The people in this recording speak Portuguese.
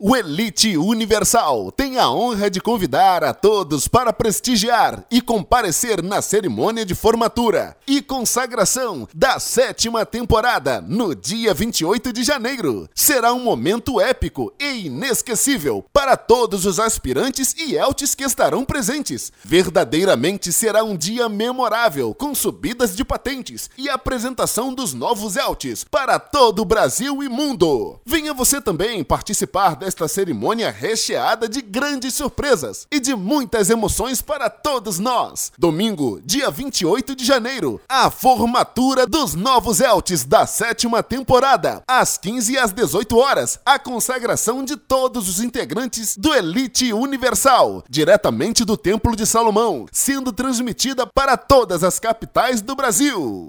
O Elite Universal tem a honra de convidar a todos para prestigiar e comparecer na cerimônia de formatura e consagração da sétima temporada no dia 28 de janeiro. Será um momento épico e inesquecível para todos os aspirantes e eltes que estarão presentes. Verdadeiramente será um dia memorável com subidas de patentes e apresentação dos novos eltes para todo o Brasil e mundo. Venha você também participar desta cerimônia recheada de grandes surpresas e de muitas emoções para todos nós. Domingo, dia 28 de janeiro, a formatura dos novos Eltes da sétima temporada. Às 15 e às 18 horas, a consagração de todos os integrantes do Elite Universal, diretamente do Templo de Salomão, sendo transmitida para todas as capitais do Brasil.